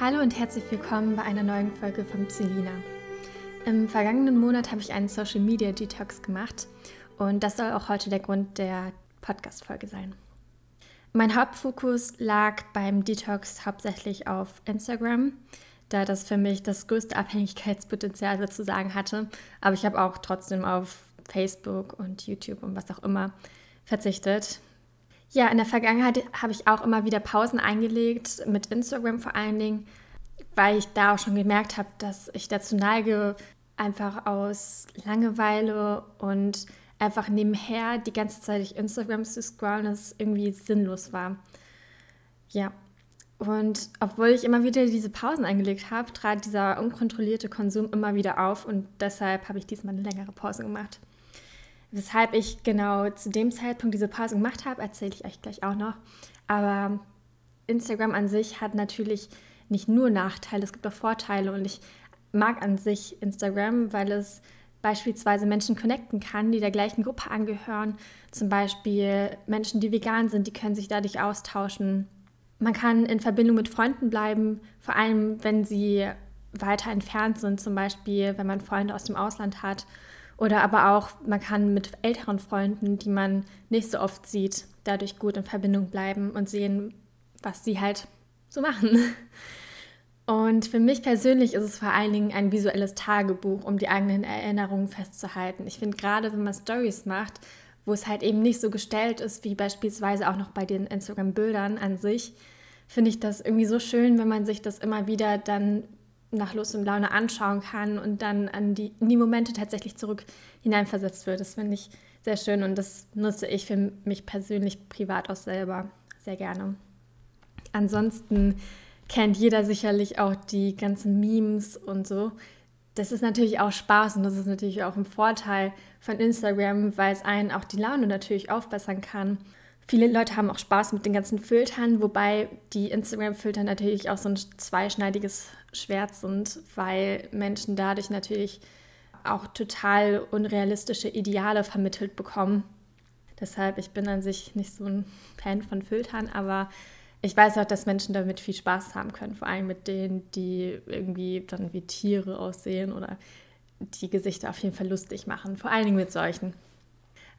Hallo und herzlich willkommen bei einer neuen Folge von Celina. Im vergangenen Monat habe ich einen Social Media Detox gemacht und das soll auch heute der Grund der Podcast-Folge sein. Mein Hauptfokus lag beim Detox hauptsächlich auf Instagram, da das für mich das größte Abhängigkeitspotenzial sozusagen hatte. Aber ich habe auch trotzdem auf Facebook und YouTube und was auch immer verzichtet. Ja, in der Vergangenheit habe ich auch immer wieder Pausen eingelegt, mit Instagram vor allen Dingen, weil ich da auch schon gemerkt habe, dass ich dazu neige, einfach aus Langeweile und einfach nebenher die ganze Zeit durch Instagram zu scrollen, das irgendwie sinnlos war. Ja, und obwohl ich immer wieder diese Pausen eingelegt habe, trat dieser unkontrollierte Konsum immer wieder auf und deshalb habe ich diesmal eine längere Pause gemacht. Weshalb ich genau zu dem Zeitpunkt diese Pause gemacht habe, erzähle ich euch gleich auch noch. Aber Instagram an sich hat natürlich nicht nur Nachteile, es gibt auch Vorteile und ich mag an sich Instagram, weil es beispielsweise Menschen connecten kann, die der gleichen Gruppe angehören. Zum Beispiel Menschen, die vegan sind, die können sich dadurch austauschen man kann in Verbindung mit Freunden bleiben, vor allem wenn sie weiter entfernt sind, zum Beispiel wenn man Freunde aus dem Ausland hat. Oder aber auch, man kann mit älteren Freunden, die man nicht so oft sieht, dadurch gut in Verbindung bleiben und sehen, was sie halt so machen. Und für mich persönlich ist es vor allen Dingen ein visuelles Tagebuch, um die eigenen Erinnerungen festzuhalten. Ich finde gerade, wenn man Stories macht, wo es halt eben nicht so gestellt ist, wie beispielsweise auch noch bei den Instagram-Bildern an sich, finde ich das irgendwie so schön, wenn man sich das immer wieder dann nach Lust und Laune anschauen kann und dann an die, in die Momente tatsächlich zurück hineinversetzt wird. Das finde ich sehr schön und das nutze ich für mich persönlich privat auch selber sehr gerne. Ansonsten kennt jeder sicherlich auch die ganzen Memes und so das ist natürlich auch Spaß und das ist natürlich auch ein Vorteil von Instagram, weil es einen auch die Laune natürlich aufbessern kann. Viele Leute haben auch Spaß mit den ganzen Filtern, wobei die Instagram-Filter natürlich auch so ein zweischneidiges Schwert sind, weil Menschen dadurch natürlich auch total unrealistische Ideale vermittelt bekommen. Deshalb, ich bin an sich nicht so ein Fan von Filtern, aber ich weiß auch, dass Menschen damit viel Spaß haben können, vor allem mit denen, die irgendwie dann wie Tiere aussehen oder die Gesichter auf jeden Fall lustig machen, vor allen Dingen mit solchen.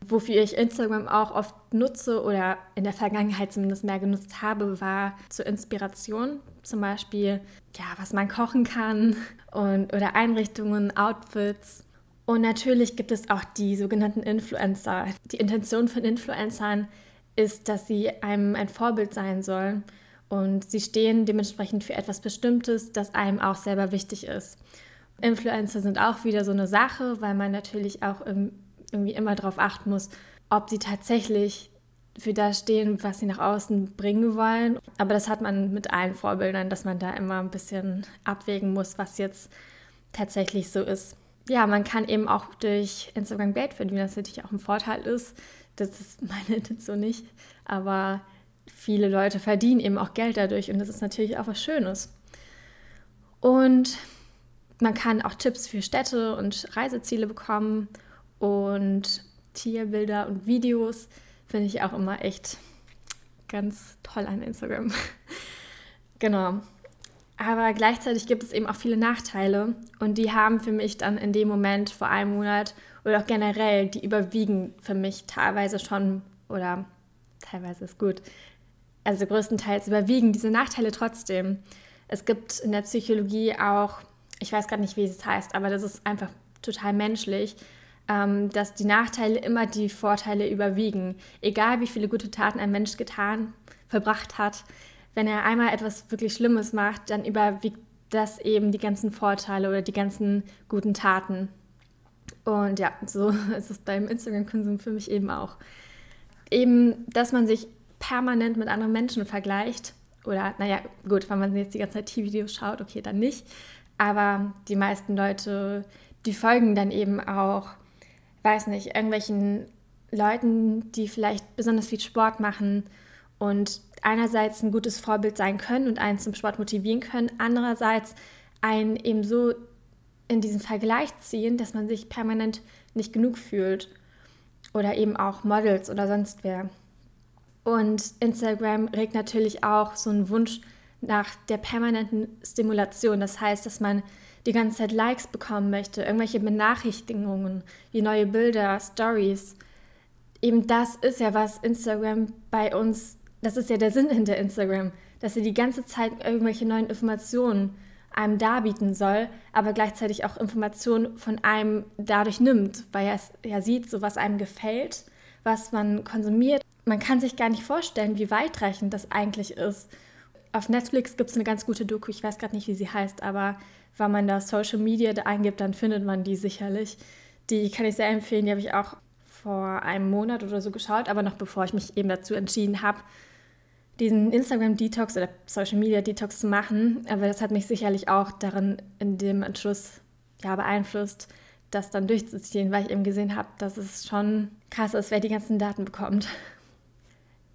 Wofür ich Instagram auch oft nutze oder in der Vergangenheit zumindest mehr genutzt habe, war zur Inspiration. Zum Beispiel, ja, was man kochen kann und, oder Einrichtungen, Outfits. Und natürlich gibt es auch die sogenannten Influencer. Die Intention von Influencern ist, dass sie einem ein Vorbild sein sollen und sie stehen dementsprechend für etwas Bestimmtes, das einem auch selber wichtig ist. Influencer sind auch wieder so eine Sache, weil man natürlich auch irgendwie immer darauf achten muss, ob sie tatsächlich für das stehen, was sie nach außen bringen wollen. Aber das hat man mit allen Vorbildern, dass man da immer ein bisschen abwägen muss, was jetzt tatsächlich so ist. Ja, man kann eben auch durch Instagram Geld verdienen, was natürlich auch ein Vorteil ist. Das ist meine Intention nicht. Aber viele Leute verdienen eben auch Geld dadurch und das ist natürlich auch was Schönes. Und man kann auch Tipps für Städte und Reiseziele bekommen und Tierbilder und Videos finde ich auch immer echt ganz toll an Instagram. genau. Aber gleichzeitig gibt es eben auch viele Nachteile und die haben für mich dann in dem Moment vor einem Monat oder auch generell, die überwiegen für mich teilweise schon oder teilweise ist gut. Also größtenteils überwiegen diese Nachteile trotzdem. Es gibt in der Psychologie auch, ich weiß gerade nicht, wie es heißt, aber das ist einfach total menschlich, dass die Nachteile immer die Vorteile überwiegen. Egal wie viele gute Taten ein Mensch getan, vollbracht hat, wenn er einmal etwas wirklich Schlimmes macht, dann überwiegt das eben die ganzen Vorteile oder die ganzen guten Taten. Und ja, so ist es beim Instagram-Konsum für mich eben auch. Eben, dass man sich permanent mit anderen Menschen vergleicht. Oder, naja, gut, wenn man jetzt die ganze Zeit T-Videos schaut, okay, dann nicht. Aber die meisten Leute, die folgen dann eben auch, weiß nicht, irgendwelchen Leuten, die vielleicht besonders viel Sport machen und einerseits ein gutes Vorbild sein können und einen zum Sport motivieren können, andererseits einen eben so in diesen Vergleich ziehen, dass man sich permanent nicht genug fühlt. Oder eben auch Models oder sonst wer. Und Instagram regt natürlich auch so einen Wunsch nach der permanenten Stimulation. Das heißt, dass man die ganze Zeit Likes bekommen möchte, irgendwelche Benachrichtigungen, wie neue Bilder, Stories. Eben das ist ja, was Instagram bei uns, das ist ja der Sinn hinter Instagram, dass sie die ganze Zeit irgendwelche neuen Informationen einem darbieten soll, aber gleichzeitig auch Informationen von einem dadurch nimmt, weil er es ja sieht, so was einem gefällt, was man konsumiert. Man kann sich gar nicht vorstellen, wie weitreichend das eigentlich ist. Auf Netflix gibt es eine ganz gute Doku, ich weiß gerade nicht, wie sie heißt, aber wenn man da Social Media eingibt, dann findet man die sicherlich. Die kann ich sehr empfehlen, die habe ich auch vor einem Monat oder so geschaut, aber noch bevor ich mich eben dazu entschieden habe, diesen Instagram-Detox oder Social-Media-Detox zu machen. Aber das hat mich sicherlich auch darin in dem Entschluss ja, beeinflusst, das dann durchzuziehen, weil ich eben gesehen habe, dass es schon krass ist, wer die ganzen Daten bekommt.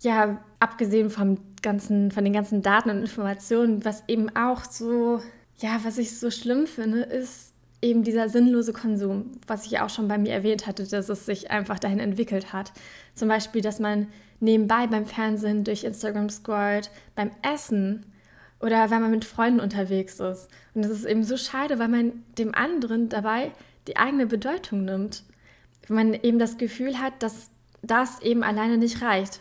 Ja, abgesehen vom ganzen, von den ganzen Daten und Informationen, was eben auch so, ja, was ich so schlimm finde, ist eben dieser sinnlose Konsum, was ich auch schon bei mir erwähnt hatte, dass es sich einfach dahin entwickelt hat. Zum Beispiel, dass man nebenbei beim Fernsehen durch Instagram scrollt, beim Essen oder wenn man mit Freunden unterwegs ist. Und das ist eben so schade, weil man dem anderen dabei die eigene Bedeutung nimmt. Wenn man eben das Gefühl hat, dass das eben alleine nicht reicht,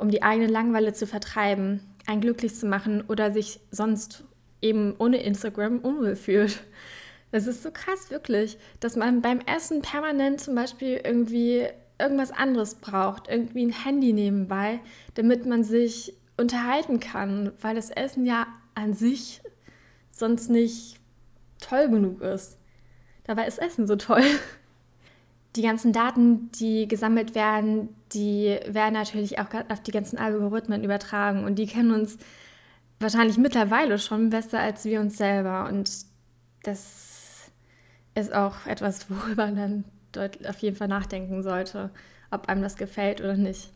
um die eigene Langweile zu vertreiben, einen glücklich zu machen oder sich sonst eben ohne Instagram unwohl fühlt. Das ist so krass, wirklich, dass man beim Essen permanent zum Beispiel irgendwie irgendwas anderes braucht, irgendwie ein Handy nebenbei, damit man sich unterhalten kann, weil das Essen ja an sich sonst nicht toll genug ist. Dabei ist Essen so toll. Die ganzen Daten, die gesammelt werden, die werden natürlich auch auf die ganzen Algorithmen übertragen und die kennen uns wahrscheinlich mittlerweile schon besser als wir uns selber. Und das ist auch etwas, worüber dann auf jeden Fall nachdenken sollte, ob einem das gefällt oder nicht.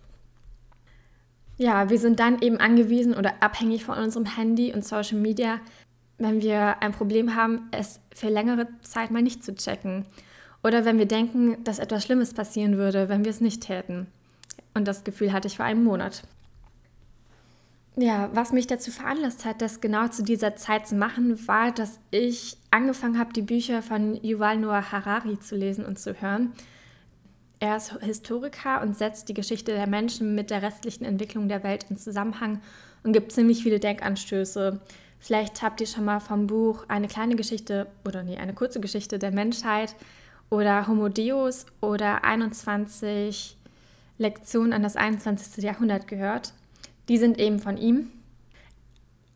Ja, wir sind dann eben angewiesen oder abhängig von unserem Handy und Social Media, wenn wir ein Problem haben, es für längere Zeit mal nicht zu checken. Oder wenn wir denken, dass etwas Schlimmes passieren würde, wenn wir es nicht täten. Und das Gefühl hatte ich vor einem Monat. Ja, was mich dazu veranlasst hat, das genau zu dieser Zeit zu machen, war, dass ich angefangen habe, die Bücher von Yuval Noah Harari zu lesen und zu hören. Er ist Historiker und setzt die Geschichte der Menschen mit der restlichen Entwicklung der Welt in Zusammenhang und gibt ziemlich viele Denkanstöße. Vielleicht habt ihr schon mal vom Buch eine kleine Geschichte oder nee, eine kurze Geschichte der Menschheit oder Homo Deus oder 21 Lektionen an das 21. Jahrhundert gehört. Die sind eben von ihm.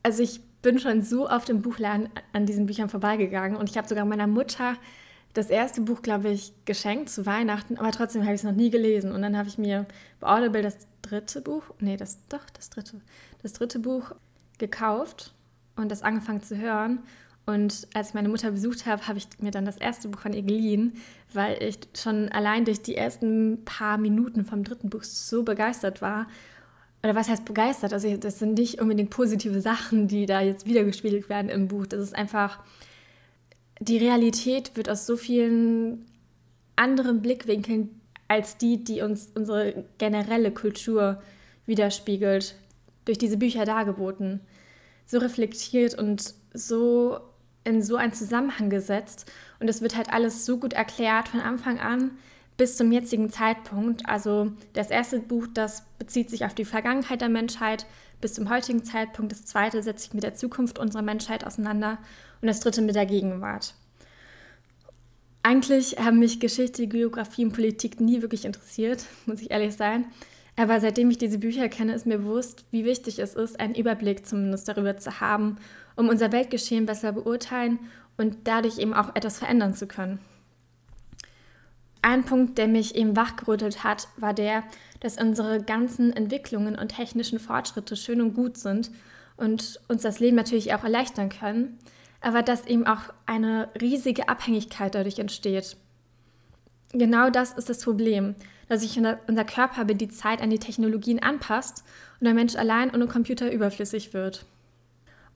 Also ich bin schon so auf dem Buchladen an diesen Büchern vorbeigegangen und ich habe sogar meiner Mutter das erste Buch, glaube ich, geschenkt zu Weihnachten, aber trotzdem habe ich es noch nie gelesen. Und dann habe ich mir bei Audible das dritte Buch, nee, das doch, das dritte, das dritte Buch gekauft und das angefangen zu hören. Und als ich meine Mutter besucht habe, habe ich mir dann das erste Buch von ihr geliehen, weil ich schon allein durch die ersten paar Minuten vom dritten Buch so begeistert war oder was heißt begeistert? Also das sind nicht unbedingt positive Sachen, die da jetzt wiedergespiegelt werden im Buch. Das ist einfach, die Realität wird aus so vielen anderen Blickwinkeln als die, die uns unsere generelle Kultur widerspiegelt, durch diese Bücher dargeboten. So reflektiert und so in so einen Zusammenhang gesetzt. Und es wird halt alles so gut erklärt von Anfang an, bis zum jetzigen Zeitpunkt. Also das erste Buch, das bezieht sich auf die Vergangenheit der Menschheit bis zum heutigen Zeitpunkt. Das zweite setzt sich mit der Zukunft unserer Menschheit auseinander und das dritte mit der Gegenwart. Eigentlich haben mich Geschichte, Geografie und Politik nie wirklich interessiert, muss ich ehrlich sein. Aber seitdem ich diese Bücher kenne, ist mir bewusst, wie wichtig es ist, einen Überblick zumindest darüber zu haben, um unser Weltgeschehen besser beurteilen und dadurch eben auch etwas verändern zu können. Ein Punkt, der mich eben wachgerüttelt hat, war der, dass unsere ganzen Entwicklungen und technischen Fortschritte schön und gut sind und uns das Leben natürlich auch erleichtern können, aber dass eben auch eine riesige Abhängigkeit dadurch entsteht. Genau das ist das Problem, dass sich unser Körper über die Zeit an die Technologien anpasst und der Mensch allein ohne Computer überflüssig wird.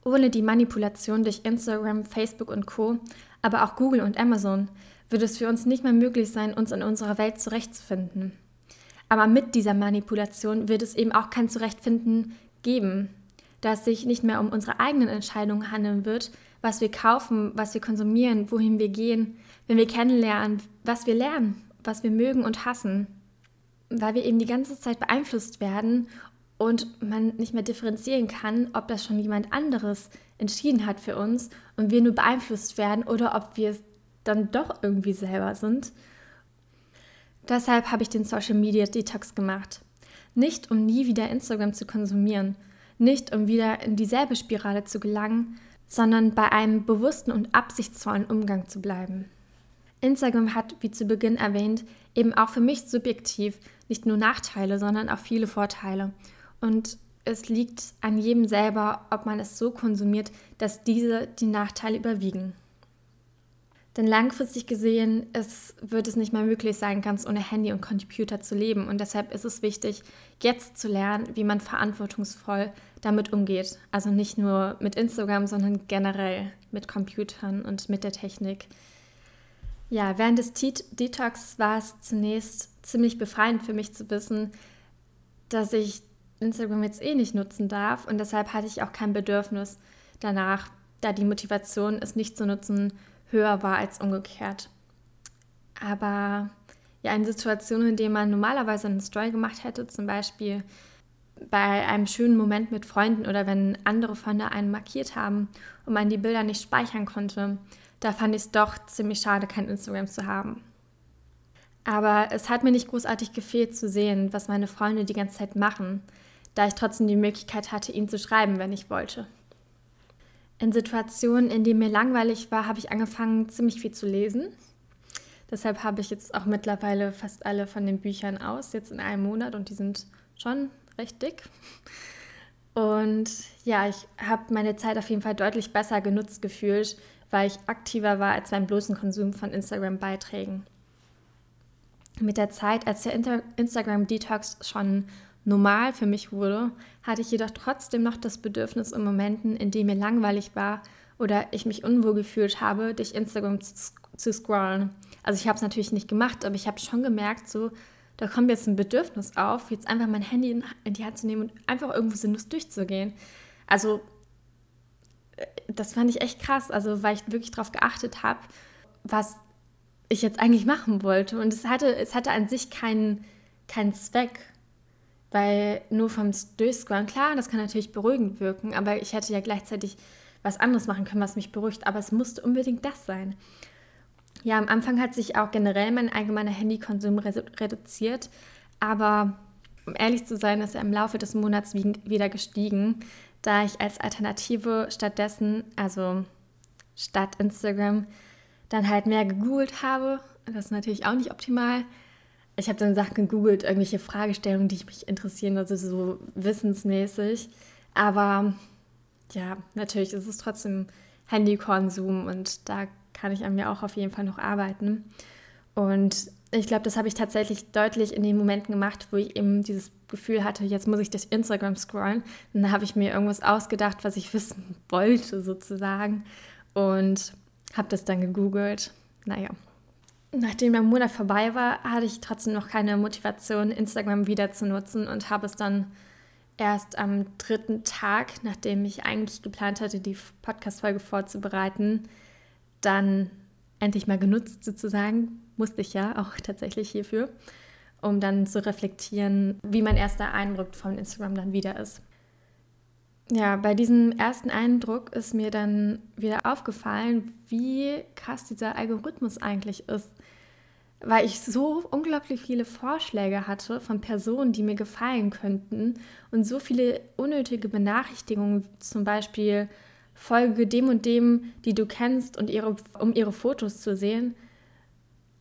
Ohne die Manipulation durch Instagram, Facebook und Co, aber auch Google und Amazon wird es für uns nicht mehr möglich sein, uns in unserer Welt zurechtzufinden. Aber mit dieser Manipulation wird es eben auch kein Zurechtfinden geben. dass sich nicht mehr um unsere eigenen Entscheidungen handeln wird, was wir kaufen, was wir konsumieren, wohin wir gehen, wenn wir kennenlernen, was wir lernen, was wir mögen und hassen, weil wir eben die ganze Zeit beeinflusst werden und man nicht mehr differenzieren kann, ob das schon jemand anderes entschieden hat für uns und wir nur beeinflusst werden oder ob wir es dann doch irgendwie selber sind. Deshalb habe ich den Social Media Detox gemacht. Nicht um nie wieder Instagram zu konsumieren, nicht um wieder in dieselbe Spirale zu gelangen, sondern bei einem bewussten und absichtsvollen Umgang zu bleiben. Instagram hat, wie zu Beginn erwähnt, eben auch für mich subjektiv nicht nur Nachteile, sondern auch viele Vorteile. Und es liegt an jedem selber, ob man es so konsumiert, dass diese die Nachteile überwiegen. Denn langfristig gesehen es wird es nicht mehr möglich sein, ganz ohne Handy und Computer zu leben. Und deshalb ist es wichtig, jetzt zu lernen, wie man verantwortungsvoll damit umgeht. Also nicht nur mit Instagram, sondern generell mit Computern und mit der Technik. Ja, während des Detox war es zunächst ziemlich befreiend für mich zu wissen, dass ich Instagram jetzt eh nicht nutzen darf. Und deshalb hatte ich auch kein Bedürfnis danach, da die Motivation, es nicht zu nutzen, höher war als umgekehrt. Aber ja, in Situationen, in denen man normalerweise eine Story gemacht hätte, zum Beispiel bei einem schönen Moment mit Freunden oder wenn andere Freunde einen markiert haben und man die Bilder nicht speichern konnte, da fand ich es doch ziemlich schade, kein Instagram zu haben. Aber es hat mir nicht großartig gefehlt zu sehen, was meine Freunde die ganze Zeit machen, da ich trotzdem die Möglichkeit hatte, ihnen zu schreiben, wenn ich wollte. In Situationen, in denen mir langweilig war, habe ich angefangen, ziemlich viel zu lesen. Deshalb habe ich jetzt auch mittlerweile fast alle von den Büchern aus, jetzt in einem Monat und die sind schon recht dick. Und ja, ich habe meine Zeit auf jeden Fall deutlich besser genutzt gefühlt, weil ich aktiver war als beim bloßen Konsum von Instagram-Beiträgen. Mit der Zeit, als der Instagram-Detox schon normal für mich wurde, hatte ich jedoch trotzdem noch das Bedürfnis in Momenten, in denen mir langweilig war oder ich mich unwohl gefühlt habe, durch Instagram zu, zu scrollen. Also ich habe es natürlich nicht gemacht, aber ich habe schon gemerkt, so, da kommt jetzt ein Bedürfnis auf, jetzt einfach mein Handy in, in die Hand zu nehmen und einfach irgendwo sinnlos durchzugehen. Also äh, das fand ich echt krass, also weil ich wirklich darauf geachtet habe, was ich jetzt eigentlich machen wollte. Und es hatte, es hatte an sich keinen, keinen Zweck. Weil nur vom Durchscrollen, klar, das kann natürlich beruhigend wirken, aber ich hätte ja gleichzeitig was anderes machen können, was mich beruhigt, aber es musste unbedingt das sein. Ja, am Anfang hat sich auch generell mein allgemeiner Handykonsum reduziert, aber um ehrlich zu sein, ist er im Laufe des Monats wieder gestiegen, da ich als Alternative stattdessen, also statt Instagram, dann halt mehr gegoogelt habe. Das ist natürlich auch nicht optimal, ich habe dann Sachen gegoogelt, irgendwelche Fragestellungen, die mich interessieren, also so wissensmäßig. Aber ja, natürlich ist es trotzdem Handykonsum und da kann ich an mir auch auf jeden Fall noch arbeiten. Und ich glaube, das habe ich tatsächlich deutlich in den Momenten gemacht, wo ich eben dieses Gefühl hatte, jetzt muss ich durch Instagram scrollen. Und dann habe ich mir irgendwas ausgedacht, was ich wissen wollte, sozusagen. Und habe das dann gegoogelt. Naja, Nachdem der Monat vorbei war, hatte ich trotzdem noch keine Motivation, Instagram wieder zu nutzen und habe es dann erst am dritten Tag, nachdem ich eigentlich geplant hatte, die Podcast-Folge vorzubereiten, dann endlich mal genutzt sozusagen. Musste ich ja auch tatsächlich hierfür, um dann zu reflektieren, wie mein erster Eindruck von Instagram dann wieder ist. Ja, bei diesem ersten Eindruck ist mir dann wieder aufgefallen, wie krass dieser Algorithmus eigentlich ist. Weil ich so unglaublich viele Vorschläge hatte von Personen, die mir gefallen könnten und so viele unnötige Benachrichtigungen, zum Beispiel Folge dem und dem, die du kennst, und ihre, um ihre Fotos zu sehen,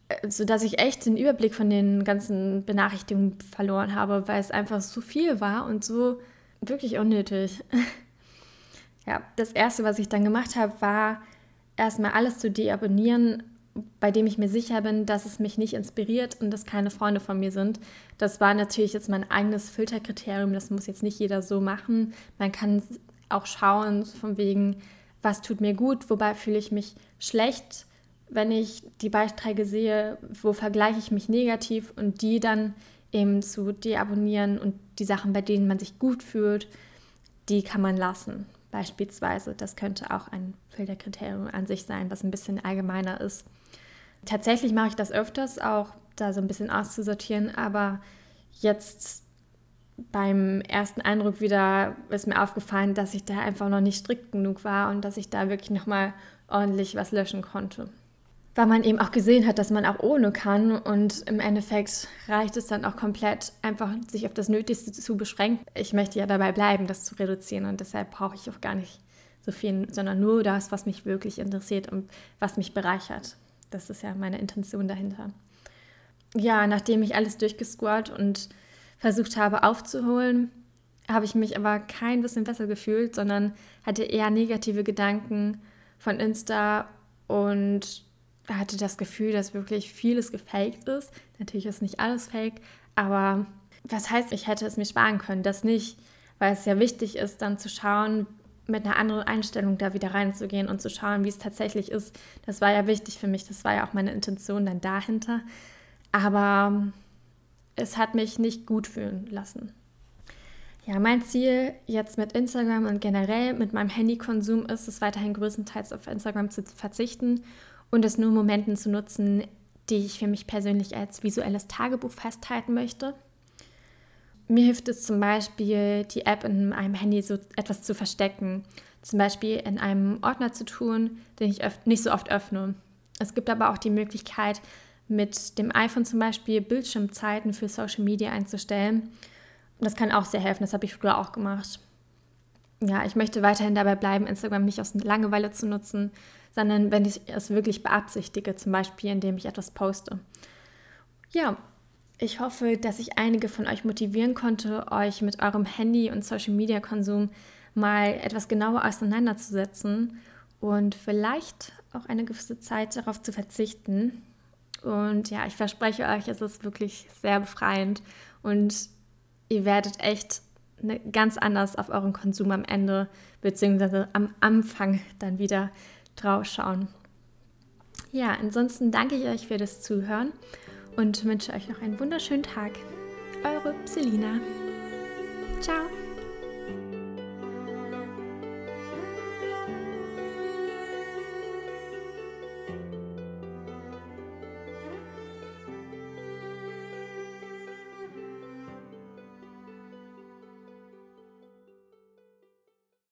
äh, sodass ich echt den Überblick von den ganzen Benachrichtigungen verloren habe, weil es einfach so viel war und so wirklich unnötig. ja, das Erste, was ich dann gemacht habe, war erstmal alles zu deabonnieren, bei dem ich mir sicher bin, dass es mich nicht inspiriert und dass keine Freunde von mir sind. Das war natürlich jetzt mein eigenes Filterkriterium. Das muss jetzt nicht jeder so machen. Man kann auch schauen, von wegen, was tut mir gut, wobei fühle ich mich schlecht, wenn ich die Beiträge sehe, wo vergleiche ich mich negativ und die dann eben zu deabonnieren und die Sachen, bei denen man sich gut fühlt, die kann man lassen. Beispielsweise, das könnte auch ein Filterkriterium an sich sein, was ein bisschen allgemeiner ist. Tatsächlich mache ich das öfters, auch da so ein bisschen auszusortieren, aber jetzt beim ersten Eindruck wieder ist mir aufgefallen, dass ich da einfach noch nicht strikt genug war und dass ich da wirklich nochmal ordentlich was löschen konnte. Weil man eben auch gesehen hat, dass man auch ohne kann und im Endeffekt reicht es dann auch komplett, einfach sich auf das Nötigste zu beschränken. Ich möchte ja dabei bleiben, das zu reduzieren und deshalb brauche ich auch gar nicht so viel, sondern nur das, was mich wirklich interessiert und was mich bereichert. Das ist ja meine Intention dahinter. Ja, nachdem ich alles durchgescrollt und versucht habe aufzuholen, habe ich mich aber kein bisschen besser gefühlt, sondern hatte eher negative Gedanken von Insta und hatte das Gefühl, dass wirklich vieles gefaked ist. Natürlich ist nicht alles fake, aber was heißt, ich hätte es mir sparen können? Das nicht, weil es ja wichtig ist, dann zu schauen, mit einer anderen Einstellung da wieder reinzugehen und zu schauen, wie es tatsächlich ist. Das war ja wichtig für mich, das war ja auch meine Intention dann dahinter. Aber es hat mich nicht gut fühlen lassen. Ja, mein Ziel jetzt mit Instagram und generell mit meinem Handykonsum ist es weiterhin größtenteils auf Instagram zu verzichten und es nur Momenten zu nutzen, die ich für mich persönlich als visuelles Tagebuch festhalten möchte. Mir hilft es zum Beispiel, die App in einem Handy so etwas zu verstecken, zum Beispiel in einem Ordner zu tun, den ich nicht so oft öffne. Es gibt aber auch die Möglichkeit, mit dem iPhone zum Beispiel Bildschirmzeiten für Social Media einzustellen. Das kann auch sehr helfen, das habe ich früher auch gemacht. Ja, ich möchte weiterhin dabei bleiben, Instagram nicht aus Langeweile zu nutzen, sondern wenn ich es wirklich beabsichtige, zum Beispiel indem ich etwas poste. Ja, ich hoffe, dass ich einige von euch motivieren konnte, euch mit eurem Handy- und Social-Media-Konsum mal etwas genauer auseinanderzusetzen und vielleicht auch eine gewisse Zeit darauf zu verzichten, und ja, ich verspreche euch, es ist wirklich sehr befreiend und ihr werdet echt ne, ganz anders auf euren Konsum am Ende bzw. am Anfang dann wieder drauf schauen. Ja, ansonsten danke ich euch für das Zuhören und wünsche euch noch einen wunderschönen Tag. Eure Selina. Ciao.